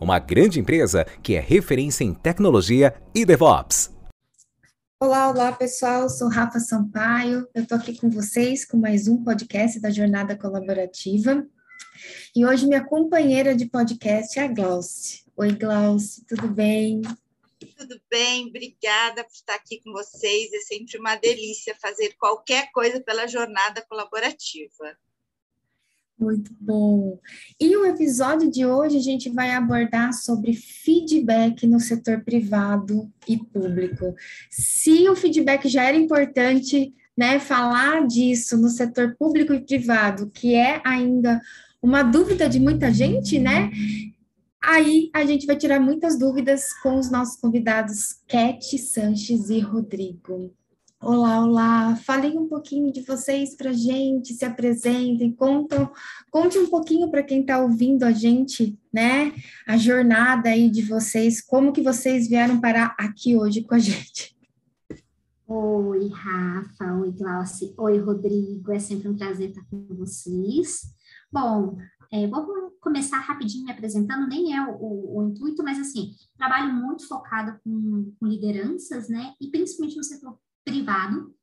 uma grande empresa que é referência em tecnologia e DevOps. Olá, olá pessoal, sou Rafa Sampaio, eu estou aqui com vocês com mais um podcast da Jornada Colaborativa. E hoje minha companheira de podcast é a Glauce. Oi, Glauce, tudo bem? Tudo bem, obrigada por estar aqui com vocês. É sempre uma delícia fazer qualquer coisa pela jornada colaborativa. Muito bom. E o episódio de hoje a gente vai abordar sobre feedback no setor privado e público. Se o feedback já era importante, né, falar disso no setor público e privado, que é ainda uma dúvida de muita gente, né? Aí a gente vai tirar muitas dúvidas com os nossos convidados Cat Sanches e Rodrigo. Olá, olá. Falem um pouquinho de vocês para a gente, se apresentem, contam, conte um pouquinho para quem está ouvindo a gente, né? A jornada aí de vocês, como que vocês vieram parar aqui hoje com a gente. Oi, Rafa. Oi, Glauci. Oi, Rodrigo. É sempre um prazer estar com vocês. Bom, é, vou começar rapidinho me apresentando, nem é o, o, o, intuito, mas assim, trabalho muito focado com, com lideranças, né? E principalmente no setor privado,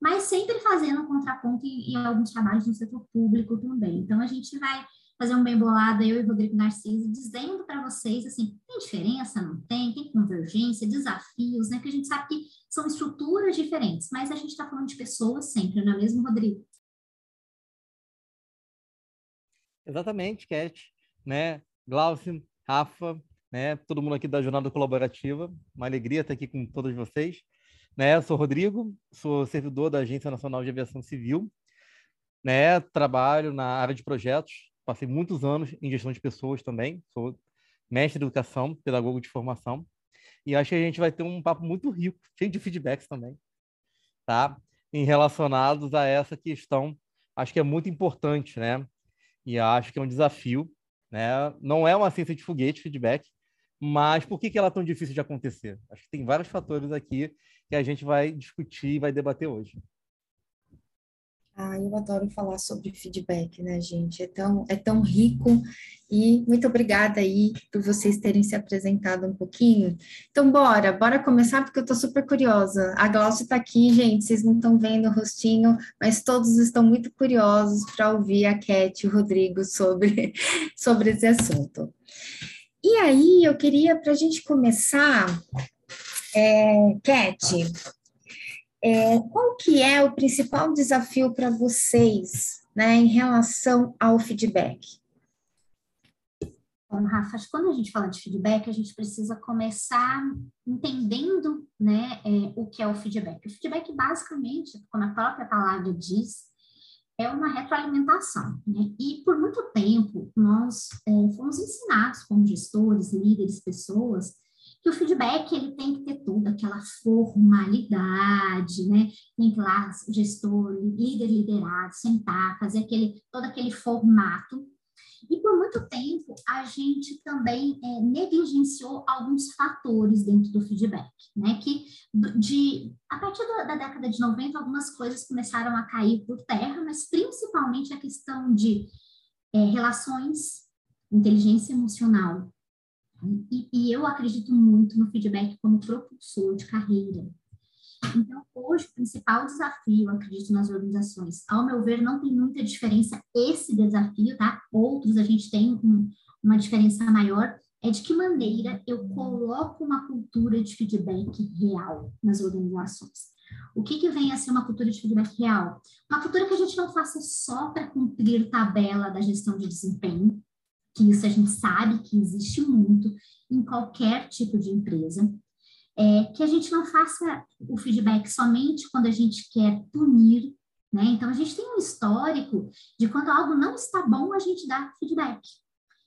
mas sempre fazendo contraponto em, em alguns trabalhos no setor público também. Então, a gente vai fazer um bem bolado, eu e Rodrigo Narciso, dizendo para vocês, assim, tem diferença, não tem? Tem convergência, desafios, né? Que a gente sabe que são estruturas diferentes, mas a gente está falando de pessoas sempre, não é mesmo, Rodrigo? Exatamente, Cat, né? Glaucio, Rafa, né? Todo mundo aqui da Jornada Colaborativa. Uma alegria estar aqui com todos vocês. Né? Eu sou Rodrigo, sou servidor da Agência Nacional de Aviação Civil, né? Trabalho na área de projetos, passei muitos anos em gestão de pessoas também, sou mestre de educação, pedagogo de formação, e acho que a gente vai ter um papo muito rico, cheio de feedbacks também, tá? Em relacionados a essa questão, acho que é muito importante, né? E acho que é um desafio, né? Não é uma ciência de foguete, feedback, mas por que, que ela é tão difícil de acontecer? Acho que tem vários fatores aqui que a gente vai discutir e vai debater hoje. Ah, eu adoro falar sobre feedback, né, gente? É tão, é tão rico e muito obrigada aí por vocês terem se apresentado um pouquinho. Então, bora, bora começar, porque eu tô super curiosa. A Glaucia tá aqui, gente, vocês não estão vendo o rostinho, mas todos estão muito curiosos para ouvir a Cat e o Rodrigo sobre, sobre esse assunto. E aí, eu queria, para a gente começar, é, Cat, é, qual que é o principal desafio para vocês né, em relação ao feedback? Bom, Rafa, quando a gente fala de feedback, a gente precisa começar entendendo né, é, o que é o feedback. O feedback, basicamente, como a própria palavra diz, é uma retroalimentação. Né? E por muito tempo, nós é, fomos ensinados como gestores, líderes, pessoas, que o feedback ele tem que ter toda aquela formalidade, né? Tem que lá gestor, líder liderado, sentar, fazer aquele todo aquele formato. E por muito tempo a gente também é, negligenciou alguns fatores dentro do feedback, né? Que de a partir da, da década de 90 algumas coisas começaram a cair por terra, mas principalmente a questão de é, relações, inteligência emocional, e, e, eu acredito muito no feedback como propulsor de carreira. Então, hoje, o principal desafio, acredito, nas organizações, ao meu ver, não tem muita diferença esse desafio, tá? Outros a gente tem um, uma diferença maior, é de que maneira eu coloco uma cultura de feedback real nas organizações. O que, que vem a ser uma cultura de feedback real? Uma cultura que a gente não faça só para cumprir tabela da gestão de desempenho, que isso a gente sabe que existe muito em qualquer tipo de empresa, é que a gente não faça o feedback somente quando a gente quer punir, né? Então, a gente tem um histórico de quando algo não está bom, a gente dá feedback.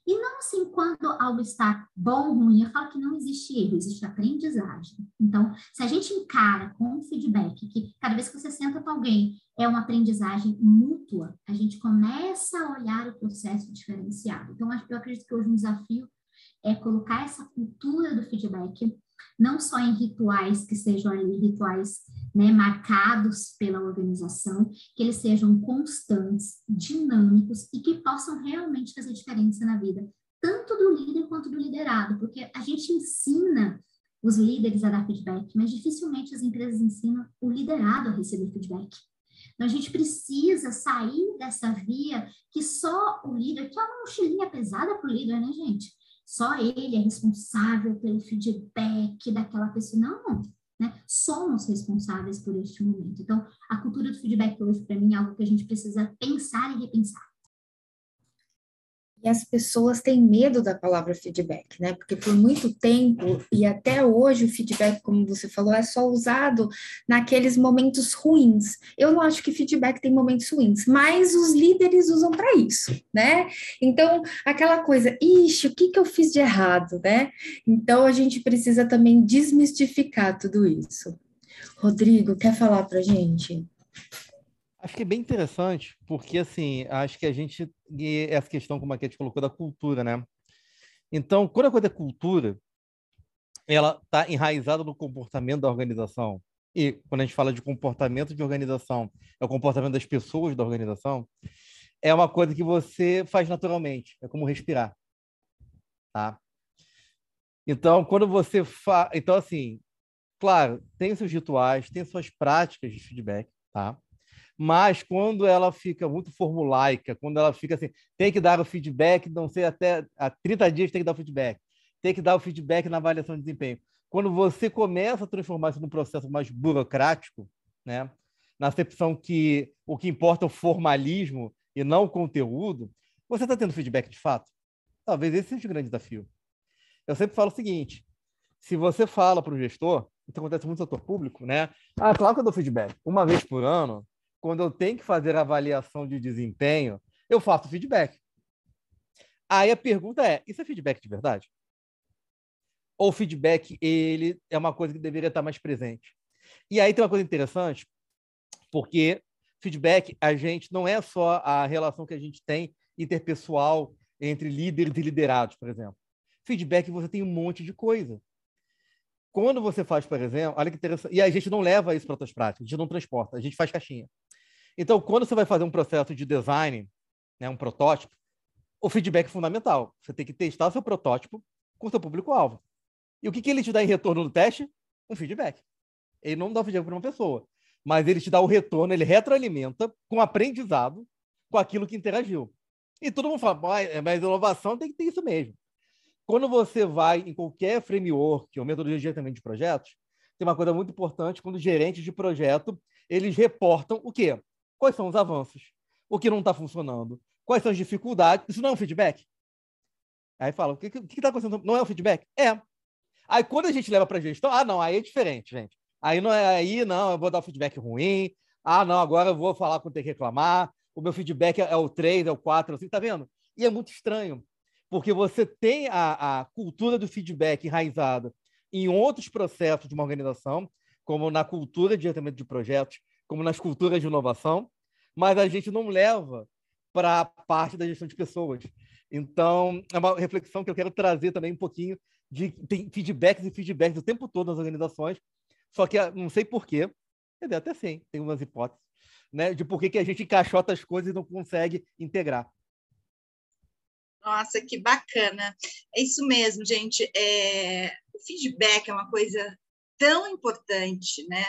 E não assim quando algo está bom ou ruim, eu falo que não existe erro, existe aprendizagem. Então, se a gente encara com um feedback que cada vez que você senta com alguém é uma aprendizagem mútua, a gente começa a olhar o processo diferenciado. Então, eu acredito que hoje um desafio é colocar essa cultura do feedback não só em rituais que sejam ali rituais né, marcados pela organização, que eles sejam constantes, dinâmicos e que possam realmente fazer diferença na vida, tanto do líder quanto do liderado, porque a gente ensina os líderes a dar feedback, mas dificilmente as empresas ensinam o liderado a receber feedback. Então, a gente precisa sair dessa via que só o líder, que é uma mochilinha pesada para o líder, né, gente? só ele é responsável pelo feedback daquela pessoa. Não, né? Somos responsáveis por este momento. Então, a cultura do feedback hoje, para mim, é algo que a gente precisa pensar e repensar. E as pessoas têm medo da palavra feedback, né? Porque por muito tempo e até hoje o feedback, como você falou, é só usado naqueles momentos ruins. Eu não acho que feedback tem momentos ruins, mas os líderes usam para isso, né? Então, aquela coisa, ixi, o que, que eu fiz de errado, né? Então, a gente precisa também desmistificar tudo isso. Rodrigo, quer falar para gente? Acho que é bem interessante, porque assim, acho que a gente. Essa questão, como a gente colocou, da cultura, né? Então, quando a coisa é cultura, ela está enraizada no comportamento da organização. E quando a gente fala de comportamento de organização, é o comportamento das pessoas da organização, é uma coisa que você faz naturalmente, é como respirar. Tá? Então, quando você faz. Então, assim, claro, tem seus rituais, tem suas práticas de feedback, tá? Mas quando ela fica muito formulaica, quando ela fica assim, tem que dar o feedback, não sei, até a 30 dias tem que dar o feedback, tem que dar o feedback na avaliação de desempenho. Quando você começa a transformar isso num processo mais burocrático, né, na acepção que o que importa é o formalismo e não o conteúdo, você está tendo feedback de fato? Talvez esse seja o grande desafio. Eu sempre falo o seguinte: se você fala para o gestor, isso acontece muito no setor público, né? Ah, claro que eu dou feedback. Uma vez por ano, quando eu tenho que fazer avaliação de desempenho, eu faço feedback. Aí a pergunta é: isso é feedback de verdade? Ou feedback ele é uma coisa que deveria estar mais presente? E aí tem uma coisa interessante, porque feedback a gente não é só a relação que a gente tem interpessoal entre líderes e liderados, por exemplo. Feedback você tem um monte de coisa. Quando você faz, por exemplo, olha que interessante, e a gente não leva isso para outras práticas, a gente não transporta, a gente faz caixinha. Então, quando você vai fazer um processo de design, né, um protótipo, o feedback é fundamental. Você tem que testar seu protótipo com seu público-alvo. E o que, que ele te dá em retorno do teste? Um feedback. Ele não dá feedback para uma pessoa, mas ele te dá o retorno, ele retroalimenta com aprendizado com aquilo que interagiu. E todo mundo fala, mas inovação tem que ter isso mesmo. Quando você vai em qualquer framework ou metodologia também de projetos, tem uma coisa muito importante quando gerentes de projeto, eles reportam o quê? Quais são os avanços? O que não está funcionando? Quais são as dificuldades? Isso não é um feedback? Aí fala, o que está acontecendo? Não é um feedback? É. Aí quando a gente leva para a gestão, ah, não, aí é diferente, gente. Aí não é aí, não, eu vou dar um feedback ruim. Ah, não, agora eu vou falar quando tem que reclamar. O meu feedback é o 3, é o 4, assim, tá vendo? E é muito estranho, porque você tem a, a cultura do feedback enraizada em outros processos de uma organização, como na cultura de gerenciamento de projetos, como nas culturas de inovação, mas a gente não leva para a parte da gestão de pessoas. Então, é uma reflexão que eu quero trazer também um pouquinho de tem feedbacks e feedbacks o tempo todo nas organizações, só que ah, não sei porquê, até sim, tem umas hipóteses, né, de por que a gente encaixota as coisas e não consegue integrar. Nossa, que bacana. É isso mesmo, gente. É... O feedback é uma coisa tão importante, né?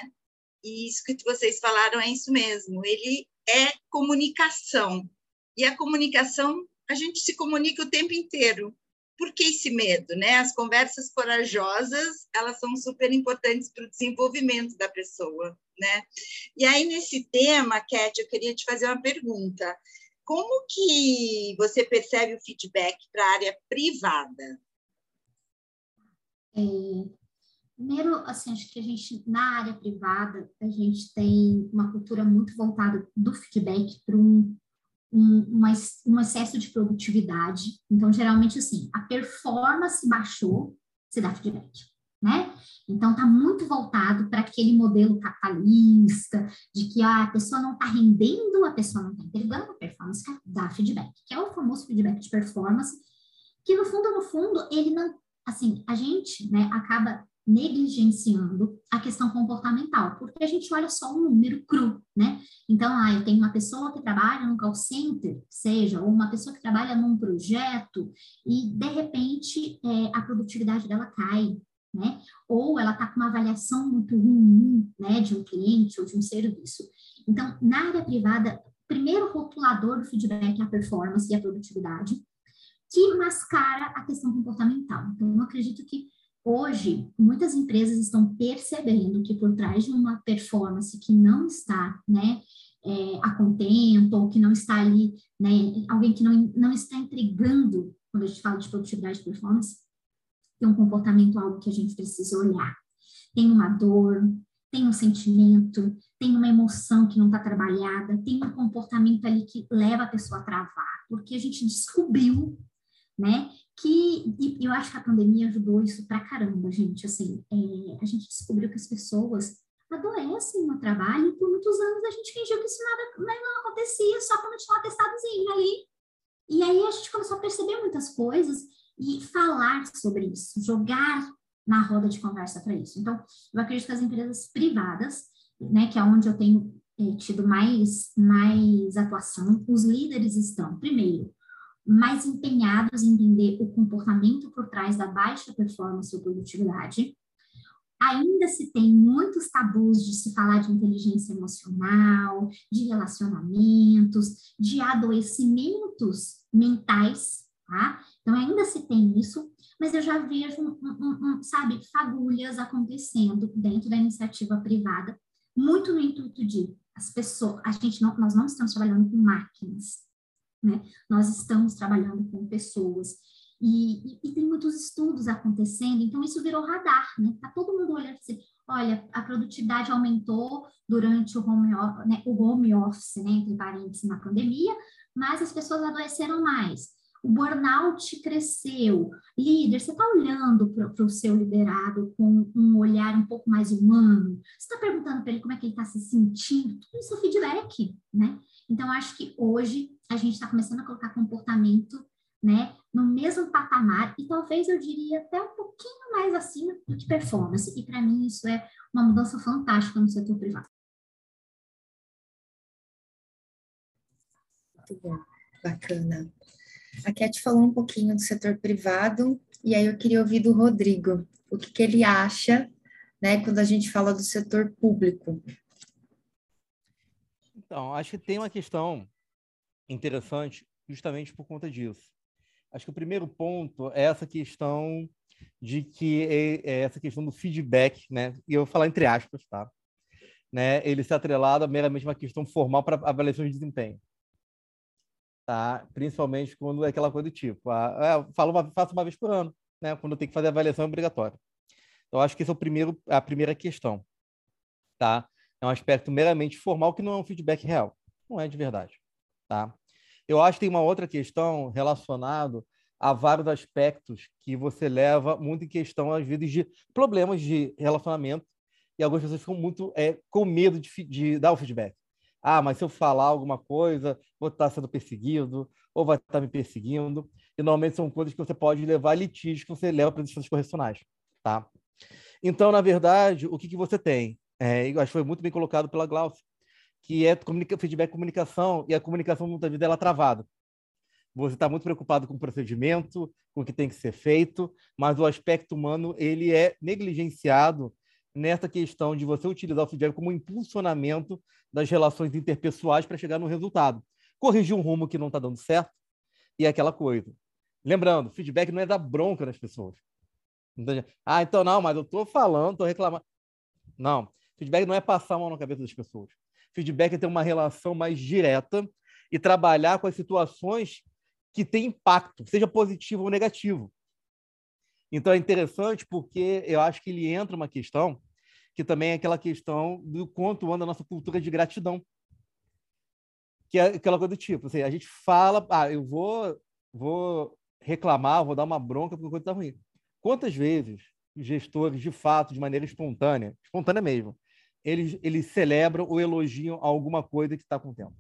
E isso que vocês falaram é isso mesmo. Ele é comunicação. E a comunicação, a gente se comunica o tempo inteiro. Por que esse medo, né? As conversas corajosas, elas são super importantes para o desenvolvimento da pessoa, né? E aí nesse tema, Cat, eu queria te fazer uma pergunta. como que você percebe o feedback para a área privada? É, primeiro, assim, acho que a gente, na área privada, a gente tem uma cultura muito voltada do feedback para um, um, um excesso de produtividade. Então, geralmente, assim, a performance baixou, você dá feedback né? Então, está muito voltado para aquele modelo capitalista, de que ah, a pessoa não está rendendo, a pessoa não está entregando a performance, dá feedback, que é o famoso feedback de performance, que no fundo, no fundo, ele não, assim, a gente, né, acaba negligenciando a questão comportamental, porque a gente olha só um número cru, né? Então, ah, eu tenho uma pessoa que trabalha num call center, seja, ou uma pessoa que trabalha num projeto, e de repente é, a produtividade dela cai, né? Ou ela está com uma avaliação muito ruim, né, de um cliente ou de um serviço. Então, na área privada, primeiro rotulador do feedback é a performance e a produtividade, que mascara a questão comportamental. Então, eu acredito que hoje muitas empresas estão percebendo que por trás de uma performance que não está, né, é, a contento, ou que não está ali, né, alguém que não, não está entregando, quando a gente fala de produtividade e performance, tem um comportamento algo que a gente precisa olhar. Tem uma dor, tem um sentimento, tem uma emoção que não está trabalhada, tem um comportamento ali que leva a pessoa a travar, porque a gente descobriu, né, que, eu acho que a pandemia ajudou isso pra caramba, gente, assim, é, a gente descobriu que as pessoas adoecem no trabalho e por muitos anos a gente fingiu que isso nada, né, não acontecia, só quando tinha um atestadozinho ali. E aí a gente começou a perceber muitas coisas e falar sobre isso, jogar na roda de conversa para isso. Então, eu acredito que as empresas privadas, né, que é onde eu tenho é, tido mais, mais atuação, os líderes estão, primeiro, mais empenhados em entender o comportamento por trás da baixa performance ou produtividade. Ainda se tem muitos tabus de se falar de inteligência emocional, de relacionamentos, de adoecimentos mentais, tá? Então, ainda se tem isso, mas eu já vejo, um, um, um, sabe, fagulhas acontecendo dentro da iniciativa privada, muito no intuito de as pessoas, a gente não, nós não estamos trabalhando com máquinas, né? Nós estamos trabalhando com pessoas. E, e, e tem muitos estudos acontecendo, então isso virou radar, né? Tá todo mundo olhando assim, olha, a produtividade aumentou durante o home, né, o home office, né, entre parênteses, na pandemia, mas as pessoas adoeceram mais o burnout cresceu. Líder, você está olhando para o seu liderado com um olhar um pouco mais humano? Você está perguntando para ele como é que ele está se sentindo? Tudo isso é feedback, né? Então, acho que hoje a gente está começando a colocar comportamento né, no mesmo patamar e talvez eu diria até um pouquinho mais acima do que performance. E para mim isso é uma mudança fantástica no setor privado. Muito bom, bacana. A Cat falou um pouquinho do setor privado, e aí eu queria ouvir do Rodrigo, o que, que ele acha, né, quando a gente fala do setor público. Então, acho que tem uma questão interessante justamente por conta disso. Acho que o primeiro ponto é essa questão de que é, é essa questão do feedback, né? E eu vou falar entre aspas, tá? Né? Ele se atrelado a meramente uma questão formal para avaliação de desempenho tá? Principalmente quando é aquela coisa do tipo, ah, é, falo uma, faço uma vez por ano, né? Quando tem que fazer avaliação é obrigatória. Então, acho que esse é o primeiro, a primeira questão, tá? É um aspecto meramente formal que não é um feedback real, não é de verdade, tá? Eu acho que tem uma outra questão relacionado a vários aspectos que você leva muito em questão, às vezes, de problemas de relacionamento, e algumas pessoas ficam muito é, com medo de, de dar o feedback ah, mas se eu falar alguma coisa, vou estar sendo perseguido, ou vai estar me perseguindo. E normalmente são coisas que você pode levar a litígio, que você leva para as instâncias correcionais, tá? Então, na verdade, o que, que você tem? É, eu acho que foi muito bem colocado pela Glaucia, que é comunica, feedback comunicação, e a comunicação muitas vezes ela é travada. Você está muito preocupado com o procedimento, com o que tem que ser feito, mas o aspecto humano ele é negligenciado nessa questão de você utilizar o feedback como impulsionamento das relações interpessoais para chegar no resultado. Corrigir um rumo que não está dando certo e aquela coisa. Lembrando, feedback não é dar bronca nas pessoas. Ah, então não, mas eu estou falando, estou reclamando. Não, feedback não é passar a mão na cabeça das pessoas. Feedback é ter uma relação mais direta e trabalhar com as situações que têm impacto, seja positivo ou negativo. Então é interessante porque eu acho que ele entra uma questão que também é aquela questão do quanto anda a nossa cultura de gratidão. Que é aquela coisa do tipo, assim, a gente fala, ah, eu vou, vou reclamar, vou dar uma bronca porque a coisa está ruim. Quantas vezes gestores, de fato, de maneira espontânea, espontânea mesmo, eles, eles celebram ou elogiam alguma coisa que está acontecendo?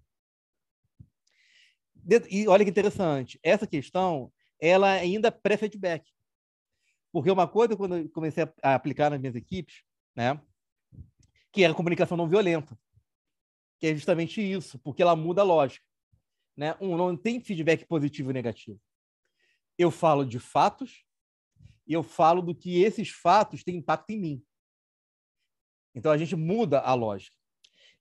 E olha que interessante, essa questão, ela ainda é pré-feedback. Porque uma coisa, quando eu comecei a aplicar nas minhas equipes, né, que era a comunicação não violenta, que é justamente isso, porque ela muda a lógica. Né? Um, não tem feedback positivo e negativo. Eu falo de fatos e eu falo do que esses fatos têm impacto em mim. Então a gente muda a lógica.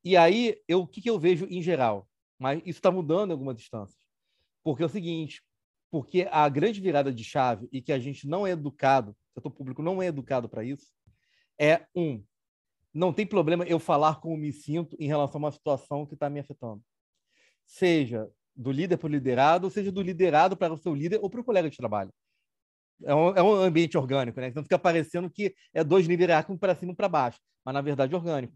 E aí, eu, o que, que eu vejo em geral? Mas isso está mudando em algumas instâncias. Porque é o seguinte, porque a grande virada de chave e que a gente não é educado, o setor público não é educado para isso, é um, não tem problema eu falar como me sinto em relação a uma situação que está me afetando. Seja do líder para o liderado, ou seja do liderado para o seu líder ou para o colega de trabalho. É um, é um, ambiente orgânico, né? Então fica parecendo que é dois hierárquicos para cima e para baixo, mas na verdade é orgânico.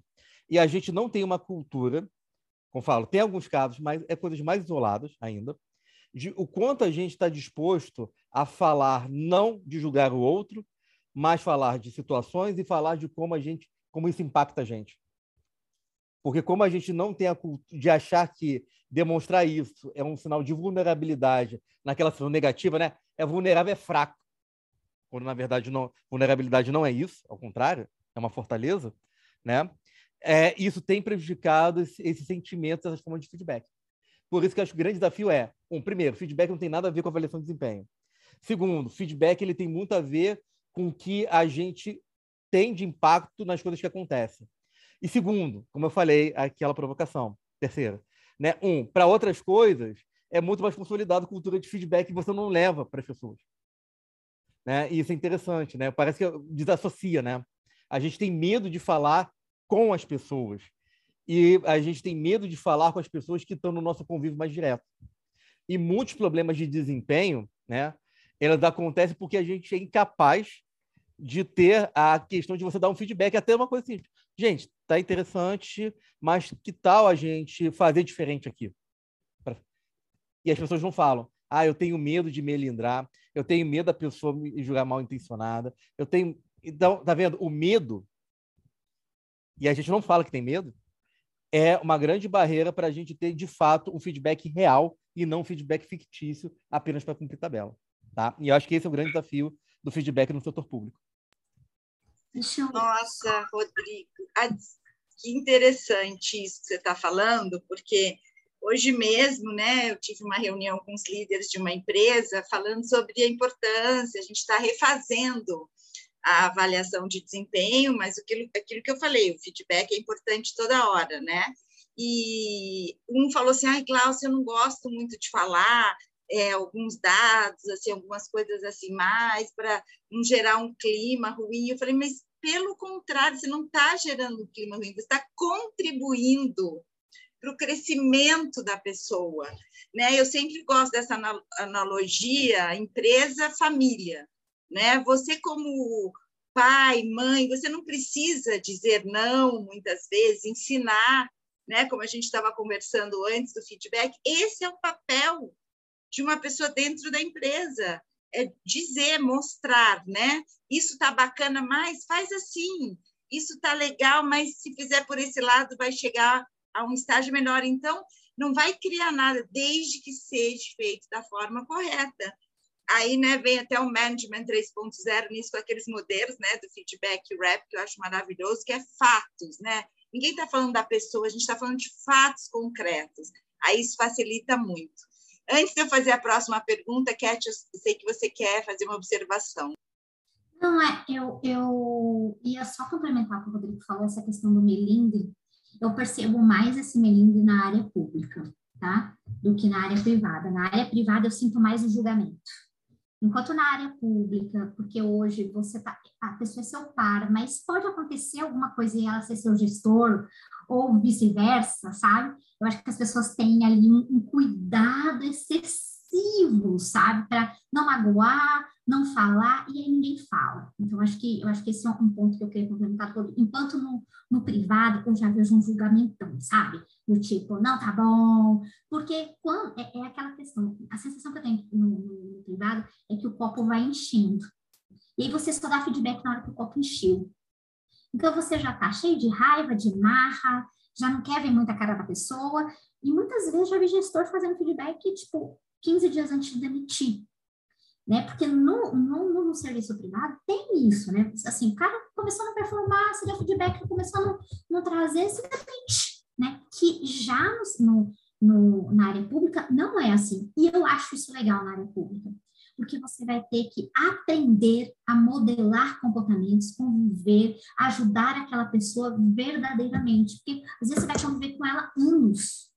E a gente não tem uma cultura como falo, tem alguns casos, mas é coisas mais isoladas ainda, de o quanto a gente está disposto a falar não de julgar o outro, mas falar de situações e falar de como a gente, como isso impacta a gente. Porque como a gente não tem a cultura de achar que demonstrar isso é um sinal de vulnerabilidade naquela situação negativa, né? É vulnerável, é fraco. Quando na verdade não, vulnerabilidade não é isso, ao contrário, é uma fortaleza, né? é, isso tem prejudicado esse, esse sentimento, essas formas de feedback. Por isso que eu acho que o grande desafio é, um, primeiro, feedback não tem nada a ver com avaliação de desempenho. Segundo, feedback ele tem muito a ver com o que a gente tem de impacto nas coisas que acontecem. E segundo, como eu falei, aquela provocação. Terceira, né? Um, para outras coisas, é muito mais consolidado a cultura de feedback que você não leva para as pessoas. Né? E isso é interessante, né? Parece que desassocia, né? A gente tem medo de falar com as pessoas. E a gente tem medo de falar com as pessoas que estão no nosso convívio mais direto. E muitos problemas de desempenho, né, elas acontecem porque a gente é incapaz de ter a questão de você dar um feedback, até uma coisa assim, gente, tá interessante, mas que tal a gente fazer diferente aqui? E as pessoas não falam. Ah, eu tenho medo de melindrar, eu tenho medo da pessoa me julgar mal intencionada, eu tenho. Então, tá vendo? O medo e a gente não fala que tem medo, é uma grande barreira para a gente ter, de fato, um feedback real e não um feedback fictício apenas para cumprir tabela. Tá? E eu acho que esse é o grande desafio do feedback no setor público. Nossa, Rodrigo, que interessante isso que você está falando, porque hoje mesmo, né, eu tive uma reunião com os líderes de uma empresa falando sobre a importância, a gente está refazendo a avaliação de desempenho, mas aquilo, aquilo que eu falei, o feedback é importante toda hora, né? E um falou assim, ai, Glaucia, eu não gosto muito de falar é, alguns dados, assim, algumas coisas assim mais, para não gerar um clima ruim. Eu falei, mas pelo contrário, você não está gerando um clima ruim, você está contribuindo para o crescimento da pessoa. Né? Eu sempre gosto dessa analogia empresa-família. Né? Você, como pai, mãe, você não precisa dizer não, muitas vezes, ensinar, né? como a gente estava conversando antes do feedback. Esse é o papel de uma pessoa dentro da empresa. É dizer, mostrar, né? Isso está bacana, mas faz assim. Isso está legal, mas se fizer por esse lado, vai chegar a um estágio menor. Então, não vai criar nada, desde que seja feito da forma correta aí né, vem até o Management 3.0 nisso, com aqueles modelos né, do feedback rap, que eu acho maravilhoso, que é fatos. Né? Ninguém está falando da pessoa, a gente está falando de fatos concretos. Aí isso facilita muito. Antes de eu fazer a próxima pergunta, Cat, eu sei que você quer fazer uma observação. Não, é, eu, eu ia só complementar o que o Rodrigo falou, essa questão do melindre. Eu percebo mais esse melindre na área pública, tá? Do que na área privada. Na área privada, eu sinto mais o julgamento Enquanto na área pública, porque hoje você tá, a pessoa é seu par, mas pode acontecer alguma coisa e ela ser seu gestor, ou vice-versa, sabe? Eu acho que as pessoas têm ali um, um cuidado excessivo, sabe? Para não magoar, não falar, e aí ninguém fala. Então, acho que, eu acho que esse é um ponto que eu queria complementar todo. Enquanto no, no privado, eu já vejo um julgamentão, sabe? Do tipo, não, tá bom. Porque quando, é, é aquela questão, a sensação que eu tenho no, no, no privado é que o copo vai enchendo. E aí você só dá feedback na hora que o copo encheu. Então você já tá cheio de raiva, de marra, já não quer ver muita cara da pessoa. E muitas vezes já vi gestor fazendo feedback, tipo, 15 dias antes de demitir. Né? Porque no, no, no serviço privado tem isso, né? Assim, o cara começou a não performar, se deu feedback, começou a não, não trazer, se depende, né? Que já no, no, na área pública não é assim. E eu acho isso legal na área pública porque você vai ter que aprender a modelar comportamentos, conviver, ajudar aquela pessoa verdadeiramente, porque às vezes você vai conviver com ela anos.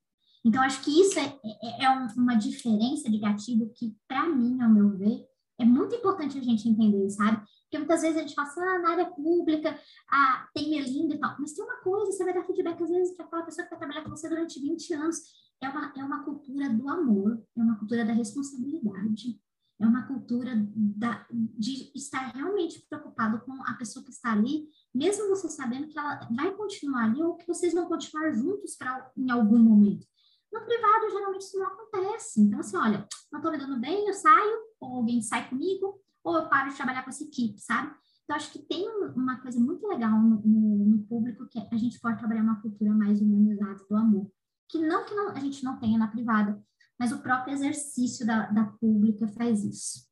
Então, acho que isso é, é, é uma diferença de gatilho que, para mim, ao meu ver, é muito importante a gente entender, sabe? Porque muitas vezes a gente fala assim, ah, na área pública, ah, tem melinda e tal. Mas tem uma coisa, você vai dar feedback às vezes para aquela pessoa que vai trabalhar com você durante 20 anos. É uma, é uma cultura do amor, é uma cultura da responsabilidade é uma cultura da, de estar realmente preocupado com a pessoa que está ali, mesmo você sabendo que ela vai continuar ali ou que vocês vão continuar juntos pra, em algum momento. No privado, geralmente isso não acontece. Então, assim, olha, não estou me dando bem, eu saio, ou alguém sai comigo, ou eu paro de trabalhar com essa equipe, sabe? Então, acho que tem uma coisa muito legal no, no, no público, que é a gente pode trabalhar uma cultura mais humanizada do amor. Que não que não, a gente não tenha na privada, mas o próprio exercício da, da pública faz isso.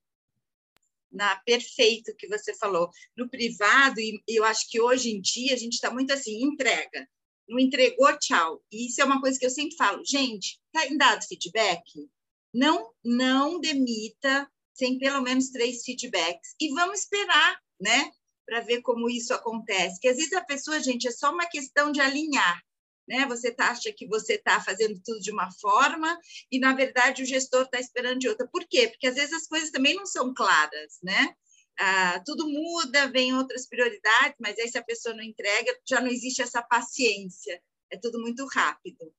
Na, perfeito que você falou. No privado, e eu acho que hoje em dia a gente está muito assim, entrega. Não entregou, tchau. E isso é uma coisa que eu sempre falo, gente, está dado feedback? Não, não demita sem pelo menos três feedbacks. E vamos esperar, né? Para ver como isso acontece. Que às vezes a pessoa, gente, é só uma questão de alinhar né? Você tá, acha que você está fazendo tudo de uma forma e, na verdade, o gestor está esperando de outra. Por quê? Porque às vezes as coisas também não são claras, né? Ah, tudo muda, vem outras prioridades, mas aí se a pessoa não entrega, já não existe essa paciência, é tudo muito rápido.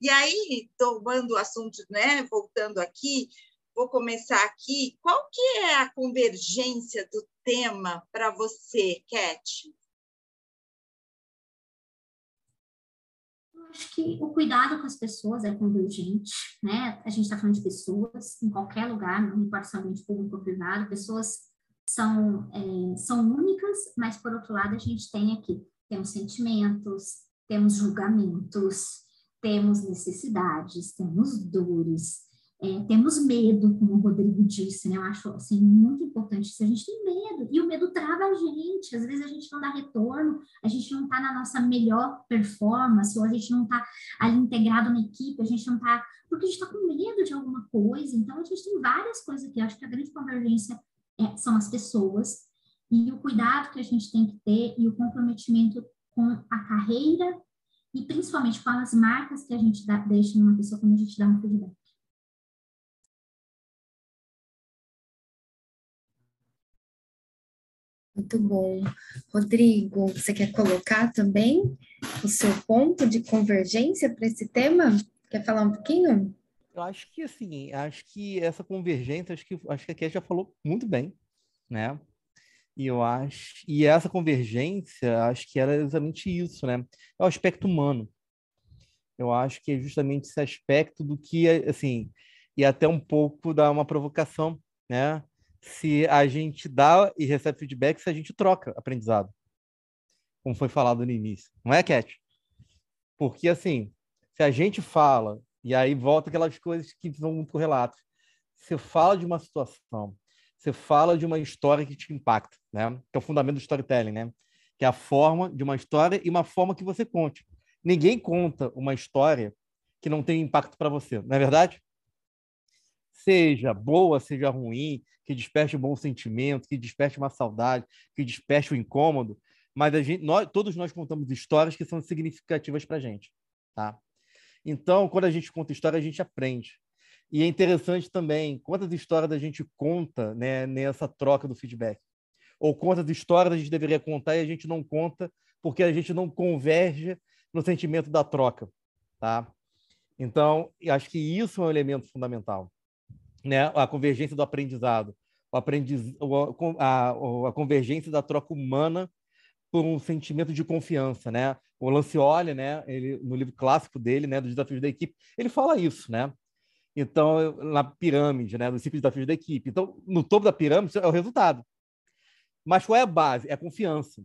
E aí, tomando o assunto, né, voltando aqui, vou começar aqui, qual que é a convergência do tema para você, Cat? acho que o cuidado com as pessoas é convergente, né? A gente está falando de pessoas em qualquer lugar, não importa se é público ou privado, pessoas são, é, são únicas, mas por outro lado a gente tem aqui, temos sentimentos, temos julgamentos, temos necessidades, temos dores, é, temos medo, como o Rodrigo disse, né? Eu acho assim, muito importante se a gente tem medo, e o medo trava a gente, às vezes a gente não dá retorno, a gente não está na nossa melhor performance, ou a gente não está ali integrado na equipe, a gente não está. Porque a gente está com medo de alguma coisa, então a gente tem várias coisas aqui. Eu acho que a grande convergência é, são as pessoas, e o cuidado que a gente tem que ter, e o comprometimento com a carreira, e principalmente com as marcas que a gente dá, deixa numa pessoa quando a gente dá um feedback. Muito bom. Rodrigo, você quer colocar também o seu ponto de convergência para esse tema? Quer falar um pouquinho? Eu acho que assim, acho que essa convergência, acho que acho que a Ké já falou muito bem, né? E eu acho, e essa convergência, acho que era exatamente isso, né? É o aspecto humano. Eu acho que é justamente esse aspecto do que, assim, e até um pouco dá uma provocação, né? se a gente dá e recebe feedback, se a gente troca aprendizado. Como foi falado no início. Não é, Cat? Porque, assim, se a gente fala, e aí volta aquelas coisas que são muito correlatas. Você fala de uma situação, você fala de uma história que te impacta, né? Que é o fundamento do storytelling, né? Que é a forma de uma história e uma forma que você conte. Ninguém conta uma história que não tem impacto para você, não é verdade? Seja boa, seja ruim, que desperte um bom sentimento, que desperte uma saudade, que desperte o um incômodo, mas a gente, nós, todos nós contamos histórias que são significativas para a gente, tá? Então, quando a gente conta história, a gente aprende. E é interessante também quantas histórias a gente conta né, nessa troca do feedback. Ou quantas histórias a gente deveria contar e a gente não conta porque a gente não converge no sentimento da troca. Tá? Então, acho que isso é um elemento fundamental. Né? A convergência do aprendizado, o aprendiz... a, a, a convergência da troca humana por um sentimento de confiança, né? O Lancioli, né, ele no livro clássico dele, né, dos desafios da equipe, ele fala isso, né? Então, na pirâmide, né, dos cinco desafios da equipe. Então, no topo da pirâmide é o resultado. Mas qual é a base? É a confiança.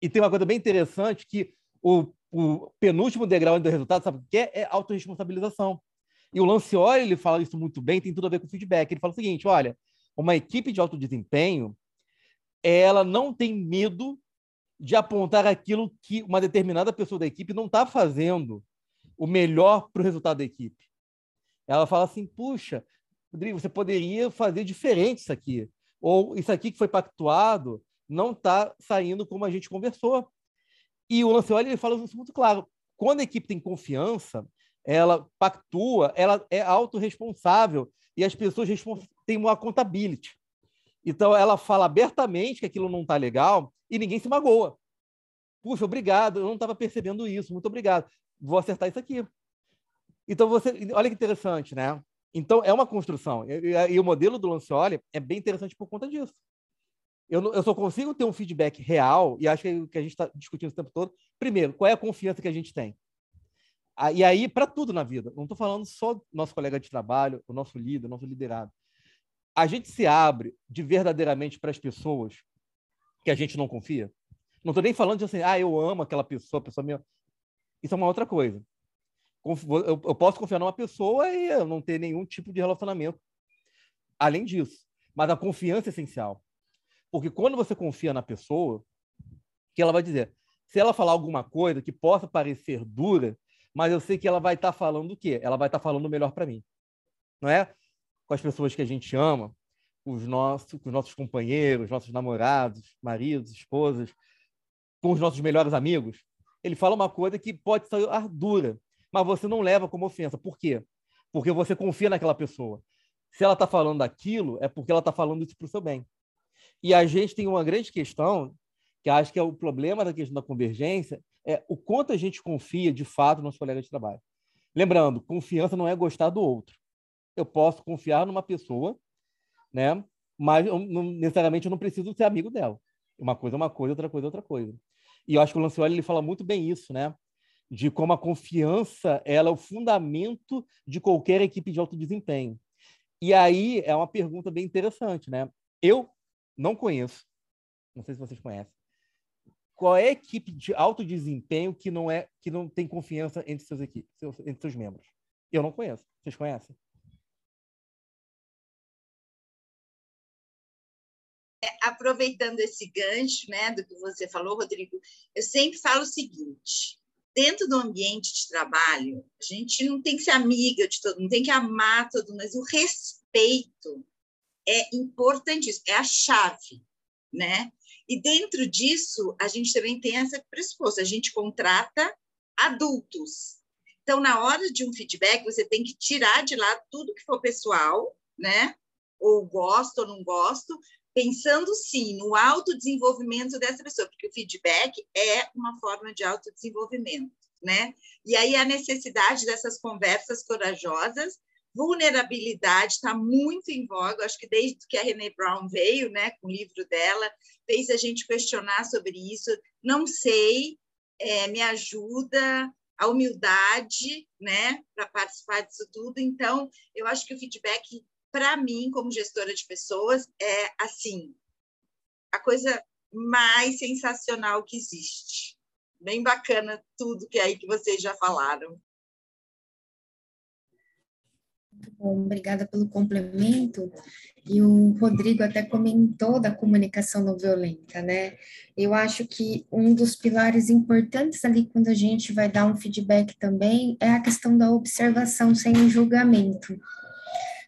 E tem uma coisa bem interessante que o, o penúltimo degrau do resultado, sabe o que é? É autorresponsabilização. E o Lancioli, ele fala isso muito bem, tem tudo a ver com feedback. Ele fala o seguinte, olha, uma equipe de alto desempenho, ela não tem medo de apontar aquilo que uma determinada pessoa da equipe não está fazendo o melhor para o resultado da equipe. Ela fala assim: puxa, Rodrigo, você poderia fazer diferente isso aqui. Ou isso aqui que foi pactuado não está saindo como a gente conversou. E o Lanceoli ele fala isso muito claro. Quando a equipe tem confiança, ela pactua, ela é autorresponsável e as pessoas têm uma accountability. Então, ela fala abertamente que aquilo não está legal e ninguém se magoa. Puxa, obrigado, eu não estava percebendo isso, muito obrigado. Vou acertar isso aqui. Então, você, olha que interessante, né? Então, é uma construção. E, e, o modelo do Lancioli é bem interessante por conta disso. Eu, eu só consigo ter um feedback real, e acho que, é que a gente está discutindo o tempo todo. Primeiro, qual é a confiança que a gente tem? Ah, e aí, para tudo na vida, não estou falando só do nosso colega de trabalho, o nosso líder, o nosso liderado a gente se abre de verdadeiramente para as pessoas que a gente não confia? Não estou nem falando de assim, ah, eu amo aquela pessoa, a pessoa minha. Isso é uma outra coisa. Eu posso confiar numa pessoa e eu não ter nenhum tipo de relacionamento. Além disso. Mas a confiança é essencial. Porque quando você confia na pessoa, que ela vai dizer? Se ela falar alguma coisa que possa parecer dura, mas eu sei que ela vai estar tá falando o quê? Ela vai estar tá falando o melhor para mim. Não é? Com as pessoas que a gente ama, os nossos, com os nossos companheiros, nossos namorados, maridos, esposas, com os nossos melhores amigos, ele fala uma coisa que pode ser dura, mas você não leva como ofensa. Por quê? Porque você confia naquela pessoa. Se ela está falando aquilo, é porque ela está falando isso para o seu bem. E a gente tem uma grande questão, que acho que é o problema da questão da convergência, é o quanto a gente confia de fato nos colegas de trabalho. Lembrando, confiança não é gostar do outro eu posso confiar numa pessoa, né? Mas eu, não, necessariamente eu não preciso ser amigo dela. Uma coisa é uma coisa, outra coisa é outra coisa. E eu acho que o Lancioli ele fala muito bem isso, né? De como a confiança ela é o fundamento de qualquer equipe de alto desempenho. E aí é uma pergunta bem interessante, né? Eu não conheço, não sei se vocês conhecem, qual é a equipe de alto desempenho que não é que não tem confiança entre seus equipes, entre seus membros? Eu não conheço. Vocês conhecem? Aproveitando esse gancho, né, do que você falou, Rodrigo, eu sempre falo o seguinte: dentro do ambiente de trabalho, a gente não tem que ser amiga de todo mundo, tem que amar todo mas o respeito é importantíssimo, é a chave, né? E dentro disso, a gente também tem essa pressuposto, a gente contrata adultos. Então, na hora de um feedback, você tem que tirar de lá tudo que for pessoal, né? Ou gosto ou não gosto, pensando sim no autodesenvolvimento dessa pessoa, porque o feedback é uma forma de autodesenvolvimento, né? E aí a necessidade dessas conversas corajosas, vulnerabilidade está muito em voga, acho que desde que a Renee Brown veio, né, com o livro dela, fez a gente questionar sobre isso, não sei, é, me ajuda, a humildade, né, para participar disso tudo. Então, eu acho que o feedback para mim, como gestora de pessoas, é assim, a coisa mais sensacional que existe. Bem bacana tudo que é aí que vocês já falaram. Bom, obrigada pelo complemento. E o Rodrigo até comentou da comunicação não violenta, né? Eu acho que um dos pilares importantes ali quando a gente vai dar um feedback também é a questão da observação sem julgamento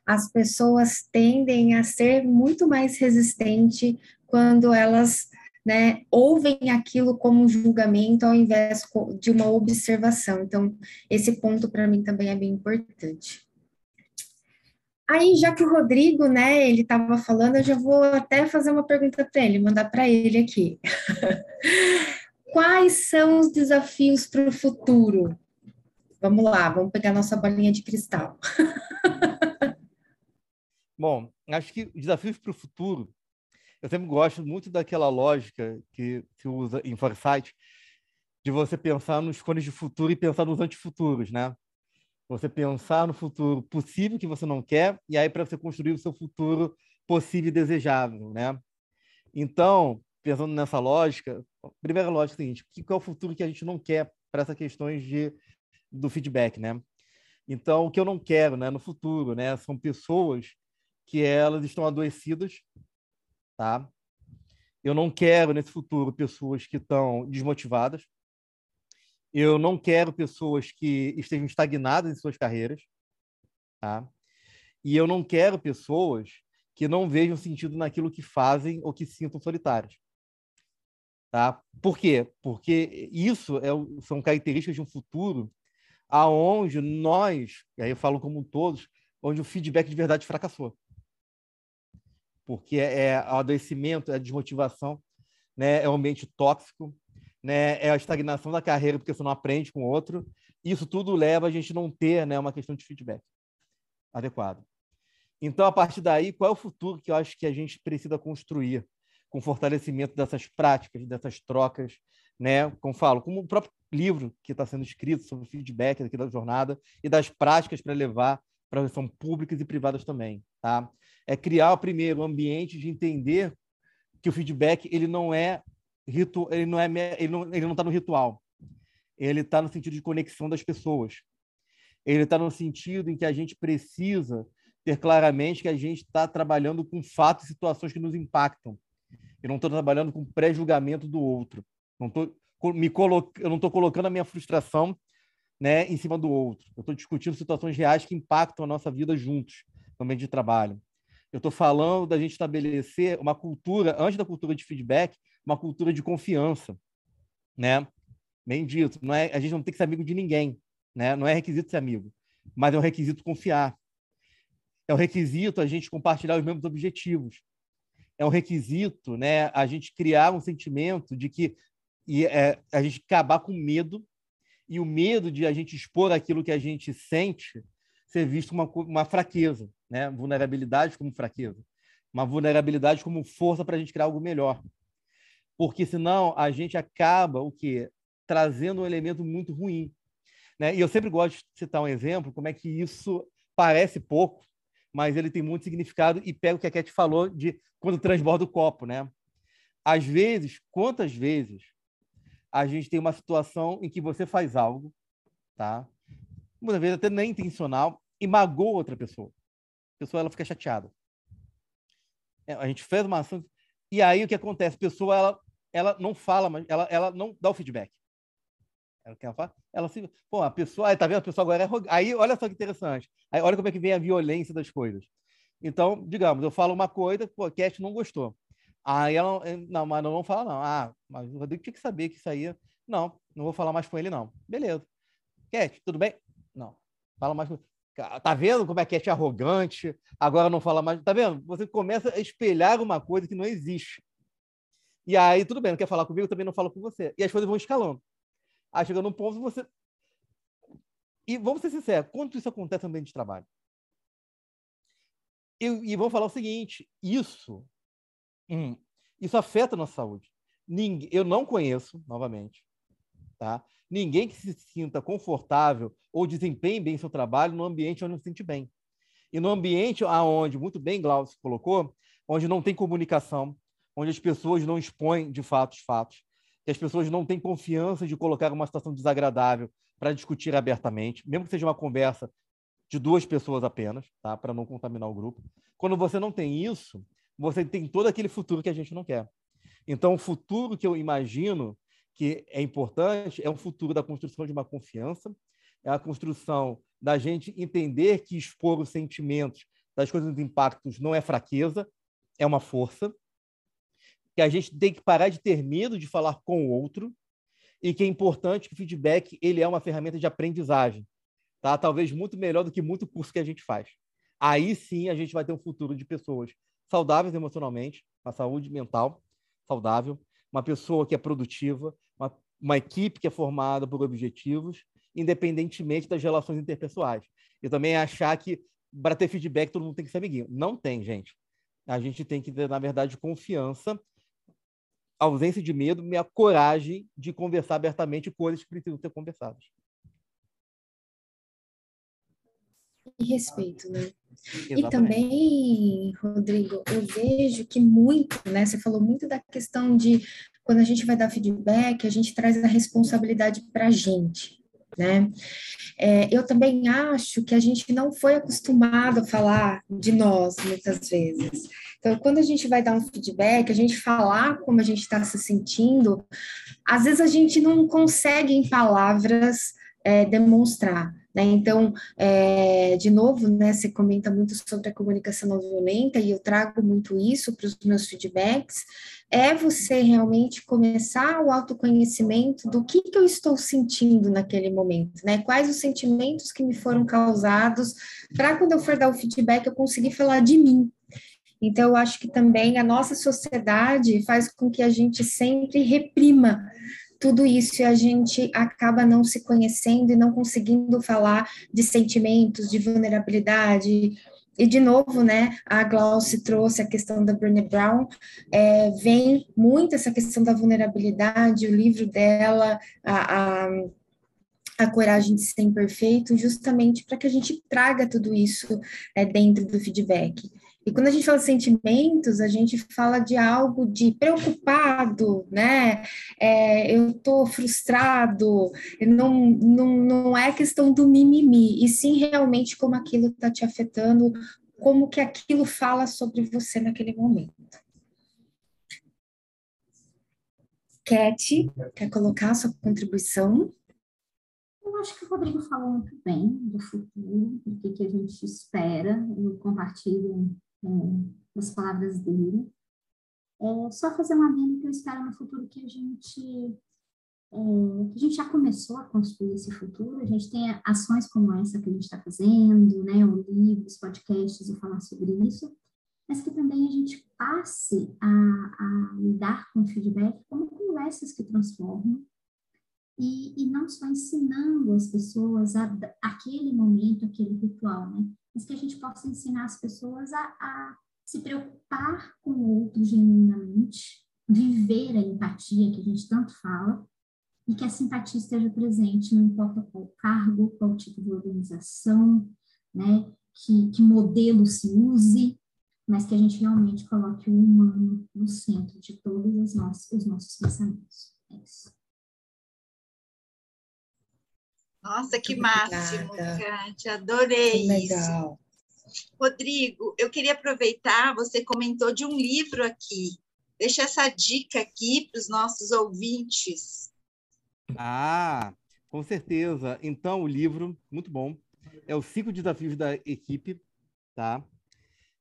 as pessoas tendem a ser muito mais resistentes quando elas né, ouvem aquilo como um julgamento ao invés de uma observação. Então, esse ponto para mim também é bem importante. Aí, já que o Rodrigo, né, ele estava falando, eu já vou até fazer uma pergunta para ele, mandar para ele aqui. Quais são os desafios para o futuro? Vamos lá, vamos pegar nossa bolinha de cristal. Bom, acho que desafios para o futuro, eu sempre gosto muito daquela lógica que se usa em Foresight, de você pensar nos cones de futuro e pensar nos antifuturos, né? Você pensar no futuro possível que você não quer e aí para você construir o seu futuro possível e desejável, né? Então, pensando nessa lógica, primeira lógica é a seguinte: qual é o futuro que a gente não quer para essas questões de, do feedback, né? Então, o que eu não quero, né, no futuro, né, são pessoas que elas estão adoecidas, tá? Eu não quero nesse futuro pessoas que estão desmotivadas. Eu não quero pessoas que estejam estagnadas em suas carreiras, tá? E eu não quero pessoas que não vejam sentido naquilo que fazem ou que sintam solitárias. Tá? Por quê? Porque isso é, são características de um futuro aonde nós, e aí eu falo como todos, onde o feedback de verdade fracassou. Porque é, é o adoecimento, é desmotivação, né? é o ambiente tóxico, né? é a estagnação da carreira, porque você não aprende com o outro. Isso tudo leva a gente não ter né, uma questão de feedback adequado. Então, a partir daí, qual é o futuro que eu acho que a gente precisa construir com fortalecimento dessas práticas, dessas trocas, né? Como falo, como o próprio livro que está sendo escrito sobre feedback aqui da jornada e das práticas para levar para gestão públicas e privadas também, tá? É criar primeiro um ambiente de entender que o feedback ele não é ritu, ele não é ele não ele não está no ritual, ele está no sentido de conexão das pessoas, ele está no sentido em que a gente precisa ter claramente que a gente está trabalhando com fatos e situações que nos impactam. Eu não estou trabalhando com pré-julgamento do outro. Não tô, me. Eu não estou colocando a minha frustração né, em cima do outro. Eu estou discutindo situações reais que impactam a nossa vida juntos, no meio de trabalho. Eu estou falando da gente estabelecer uma cultura, antes da cultura de feedback, uma cultura de confiança, né? Bem dito, não é, a gente não tem que ser amigo de ninguém, né? Não é requisito ser amigo, mas é um requisito confiar é um requisito a gente compartilhar os mesmos objetivos. É um requisito né, a gente criar um sentimento de que e, é, a gente acabar com medo e o medo de a gente expor aquilo que a gente sente ser visto uma, uma fraqueza, né? vulnerabilidade como fraqueza, uma vulnerabilidade como força para a gente criar algo melhor. Porque senão a gente acaba o quê? Trazendo um elemento muito ruim. Né? E eu sempre gosto de citar um exemplo, como é que isso parece pouco, mas ele tem muito significado e pega o que a Cat falou de quando transborda o copo, né? Às vezes, quantas vezes a gente tem uma situação em que você faz algo, tá? Muitas vezes até nem intencional e magoa outra pessoa. A pessoa ela fica chateada. É, a gente fez uma ação e aí o que acontece? A pessoa ela ela não fala, mas ela ela não dá o feedback. Ela quer falar, ela se, pô, a pessoa, aí tá vendo? A pessoa agora é Aí, olha só que interessante. Aí, olha como é que vem a violência das coisas. Então, digamos, eu falo uma coisa, pô, a Cat não gostou. Aí ela, não, mas não fala não. Ah, mas o Rodrigo tinha que saber que isso aí, não, não vou falar mais com ele não. Beleza. Cat, tudo bem? Não. Fala mais com Tá vendo como é que é arrogante? Agora não fala mais. Tá vendo? Você começa a espelhar uma coisa que não existe. E aí, tudo bem, não quer falar comigo, também não falo com você. E as coisas vão escalando. Aí chega num ponto você. E vamos ser sinceros, quanto isso acontece no ambiente de trabalho? E, e vamos falar o seguinte: isso, hum, isso afeta a nossa saúde. Ninguém, eu não conheço, novamente, tá? Ninguém que se sinta confortável ou desempenhe bem seu trabalho no ambiente onde não se sente bem. E no ambiente aonde, muito bem Glaucio colocou, onde não tem comunicação, onde as pessoas não expõem de fato os fatos, que as pessoas não têm confiança de colocar uma situação desagradável para discutir abertamente, mesmo que seja uma conversa de duas pessoas apenas, tá? Para não contaminar o grupo. Quando você não tem isso, você tem todo aquele futuro que a gente não quer. Então, o futuro que eu imagino que é importante é um futuro da construção de uma confiança, é a construção da gente entender que expor os sentimentos das coisas dos impactos não é fraqueza, é uma força, que a gente tem que parar de ter medo de falar com o outro e que é importante que o feedback ele é uma ferramenta de aprendizagem, tá? Talvez muito melhor do que muito curso que a gente faz. aí sim a gente vai ter um futuro de pessoas saudáveis emocionalmente, uma saúde mental saudável, uma pessoa que é produtiva, uma, equipe que é formada por objetivos, independentemente das relações interpessoais. E também achar que para ter feedback todo mundo tem que ser amiguinho. Não tem, gente. A gente tem que ter, na verdade, confiança, ausência de medo e a coragem de conversar abertamente coisas que precisam ser conversadas. E respeito, né? Exatamente. E também, Rodrigo, eu vejo que muito, né? Você falou muito da questão de quando a gente vai dar feedback, a gente traz a responsabilidade para a gente, né? É, eu também acho que a gente não foi acostumado a falar de nós muitas vezes. Então, quando a gente vai dar um feedback, a gente falar como a gente está se sentindo, às vezes a gente não consegue em palavras é, demonstrar. Né? Então, é, de novo, né, você comenta muito sobre a comunicação não violenta, e eu trago muito isso para os meus feedbacks, é você realmente começar o autoconhecimento do que, que eu estou sentindo naquele momento, né? Quais os sentimentos que me foram causados, para quando eu for dar o feedback eu conseguir falar de mim. Então, eu acho que também a nossa sociedade faz com que a gente sempre reprima tudo isso e a gente acaba não se conhecendo e não conseguindo falar de sentimentos, de vulnerabilidade. E, de novo, né, a Glauce trouxe a questão da Brené Brown, é, vem muito essa questão da vulnerabilidade, o livro dela, a, a a coragem de ser imperfeito, justamente para que a gente traga tudo isso é, dentro do feedback. E quando a gente fala sentimentos, a gente fala de algo de preocupado, né? É, eu estou frustrado, não, não, não é questão do mimimi, e sim realmente como aquilo está te afetando, como que aquilo fala sobre você naquele momento. Cat, quer colocar a sua contribuição? Eu acho que o Rodrigo falou muito bem do futuro, do que, que a gente espera, eu compartilho é, as palavras dele. É, só fazer uma adendo que eu espero no futuro que a gente é, que a gente já começou a construir esse futuro, a gente tem ações como essa que a gente está fazendo, né, o livro, os podcasts e falar sobre isso, mas que também a gente passe a, a lidar com o feedback como conversas que transformam e, e não só ensinando as pessoas a, aquele momento, aquele ritual, né, mas que a gente possa ensinar as pessoas a, a se preocupar com o outro genuinamente, viver a empatia que a gente tanto fala, e que a simpatia esteja presente, não importa qual cargo, qual tipo de organização, né, que, que modelo se use, mas que a gente realmente coloque o humano no centro de todos os nossos, os nossos pensamentos. É isso. Nossa, que máximo, Kátia. Adorei legal. isso. Rodrigo, eu queria aproveitar, você comentou de um livro aqui. Deixa essa dica aqui para os nossos ouvintes. Ah, com certeza. Então, o livro, muito bom, é o Cinco Desafios da Equipe, tá?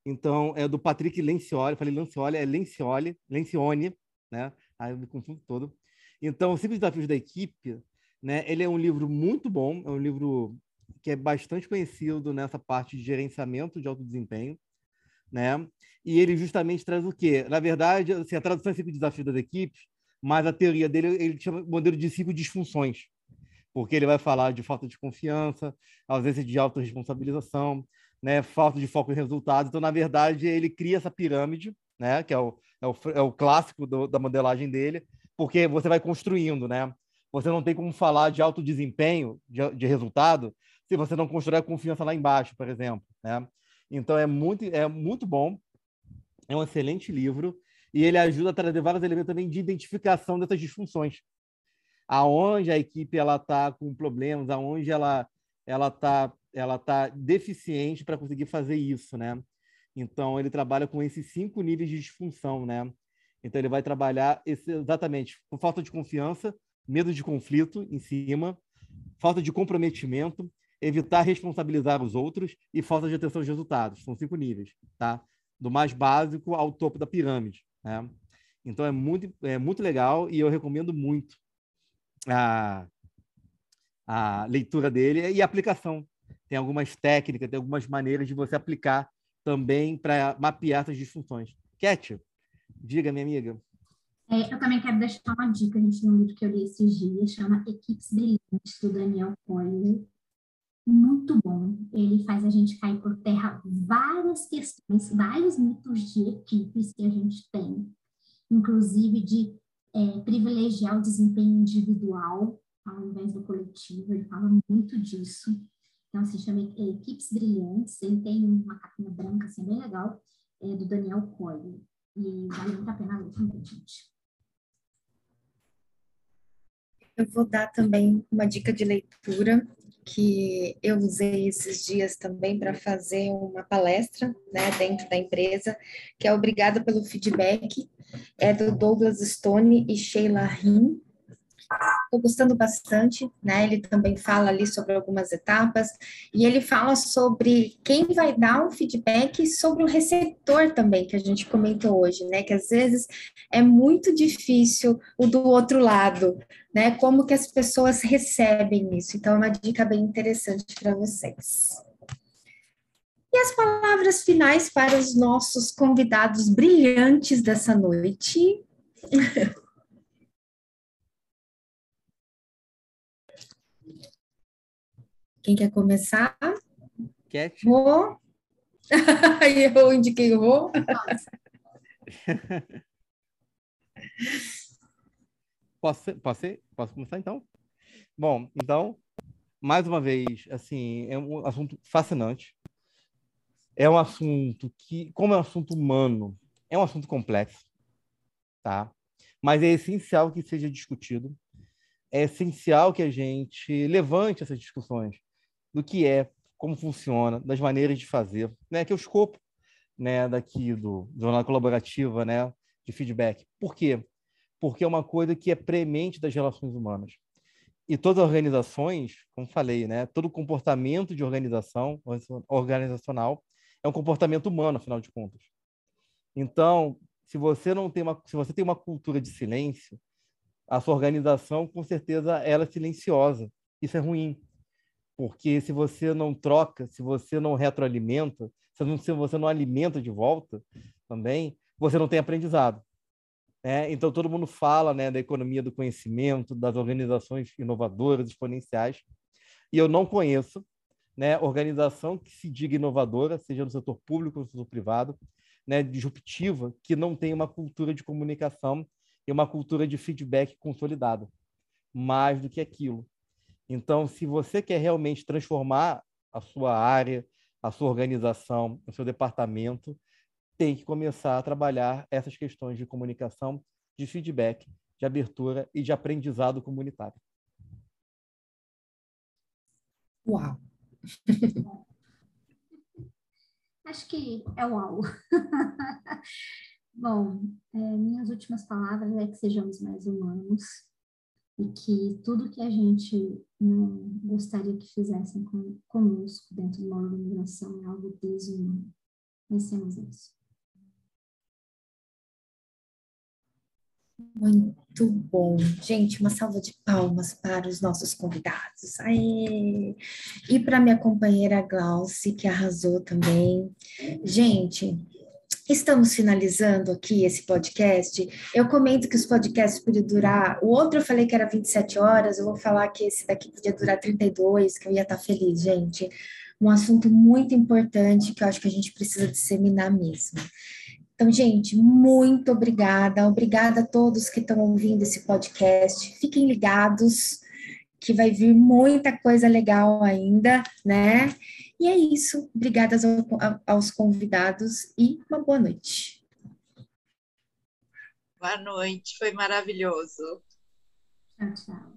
Então, é do Patrick Lencioli, falei Lencioli, é Lencioli, Lencione, né? Aí eu me confundo todo. Então, os Cinco Desafios da Equipe né? Ele é um livro muito bom, é um livro que é bastante conhecido nessa parte de gerenciamento de alto desempenho, né? E ele justamente traz o quê? Na verdade, assim, a tradução é cinco desafios das equipes, mas a teoria dele ele chama modelo de cinco disfunções, porque ele vai falar de falta de confiança, ausência de autorresponsabilização, né? Falta de foco em resultados. Então, na verdade, ele cria essa pirâmide, né? Que é o, é o, é o clássico do, da modelagem dele, porque você vai construindo, né? Você não tem como falar de alto desempenho, de, de resultado, se você não constrói a confiança lá embaixo, por exemplo. Né? Então, é muito, é muito bom, é um excelente livro, e ele ajuda a trazer vários elementos também de identificação dessas disfunções. Aonde a equipe ela está com problemas, aonde ela ela está ela tá deficiente para conseguir fazer isso, né? Então ele trabalha com esses cinco níveis de disfunção, né? Então ele vai trabalhar esse, exatamente com falta de confiança, medo de conflito em cima, falta de comprometimento, evitar responsabilizar os outros e falta de atenção aos resultados. São cinco níveis, tá? Do mais básico ao topo da pirâmide, né? Então é muito, é muito legal e eu recomendo muito a, a leitura dele e a aplicação. tem algumas técnicas, tem algumas maneiras de você aplicar também para mapear essas disfunções. Cat, diga, minha amiga. É, eu também quero deixar uma dica, gente, no livro que eu li esses dias, chama Equipes Brilhantes, do Daniel Coyle. Muito bom. Ele faz a gente cair por terra várias questões, vários mitos de equipes que a gente tem, inclusive de é, privilegiar o desempenho individual ao invés do coletivo. Ele fala muito disso. Então, se chama Equipes Brilhantes. Ele tem uma capinha branca, assim, bem legal, é, do Daniel Coyle. E vale muito a pena ler também, gente. Eu vou dar também uma dica de leitura que eu usei esses dias também para fazer uma palestra né, dentro da empresa, que é Obrigada pelo Feedback, é do Douglas Stone e Sheila Rim, Estou gostando bastante, né? Ele também fala ali sobre algumas etapas e ele fala sobre quem vai dar um feedback sobre o receptor também, que a gente comentou hoje, né? Que às vezes é muito difícil o do outro lado, né? Como que as pessoas recebem isso. Então, é uma dica bem interessante para vocês. E as palavras finais para os nossos convidados brilhantes dessa noite. Quem quer começar? Cat. Vou. eu indiquei o vou. posso, posso, posso começar então? Bom, então, mais uma vez, assim, é um assunto fascinante. É um assunto que, como é um assunto humano, é um assunto complexo, tá? Mas é essencial que seja discutido. É essencial que a gente levante essas discussões do que é, como funciona, das maneiras de fazer, né? Que é o escopo, né? Daqui do jornal colaborativa, né? De feedback. Por quê? Porque é uma coisa que é premente das relações humanas. E todas as organizações, como falei, né? Todo comportamento de organização organizacional é um comportamento humano, afinal de contas. Então, se você não tem uma, se você tem uma cultura de silêncio, a sua organização, com certeza, ela é silenciosa. Isso é ruim. Porque se você não troca, se você não retroalimenta, se, não, se você não alimenta de volta também, você não tem aprendizado. Né? Então, todo mundo fala né, da economia do conhecimento, das organizações inovadoras, exponenciais, e eu não conheço né, organização que se diga inovadora, seja no setor público ou no setor privado, né, disruptiva, que não tem uma cultura de comunicação e uma cultura de feedback consolidada. Mais do que aquilo. Então, se você quer realmente transformar a sua área, a sua organização, o seu departamento, tem que começar a trabalhar essas questões de comunicação, de feedback, de abertura e de aprendizado comunitário. Uau! Acho que é uau. Bom, é, minhas últimas palavras é que sejamos mais humanos, e que tudo que a gente não gostaria que fizessem com, conosco dentro de uma organização é algo desumano. Pensemos nisso. Muito bom. Gente, uma salva de palmas para os nossos convidados. Aê! E para minha companheira Glauce, que arrasou também. Gente, Estamos finalizando aqui esse podcast. Eu comento que os podcasts podiam durar. O outro eu falei que era 27 horas, eu vou falar que esse daqui podia durar 32, que eu ia estar feliz, gente. Um assunto muito importante que eu acho que a gente precisa disseminar mesmo. Então, gente, muito obrigada. Obrigada a todos que estão ouvindo esse podcast. Fiquem ligados, que vai vir muita coisa legal ainda, né? E é isso. Obrigada aos convidados e uma boa noite. Boa noite, foi maravilhoso. Tchau, tchau.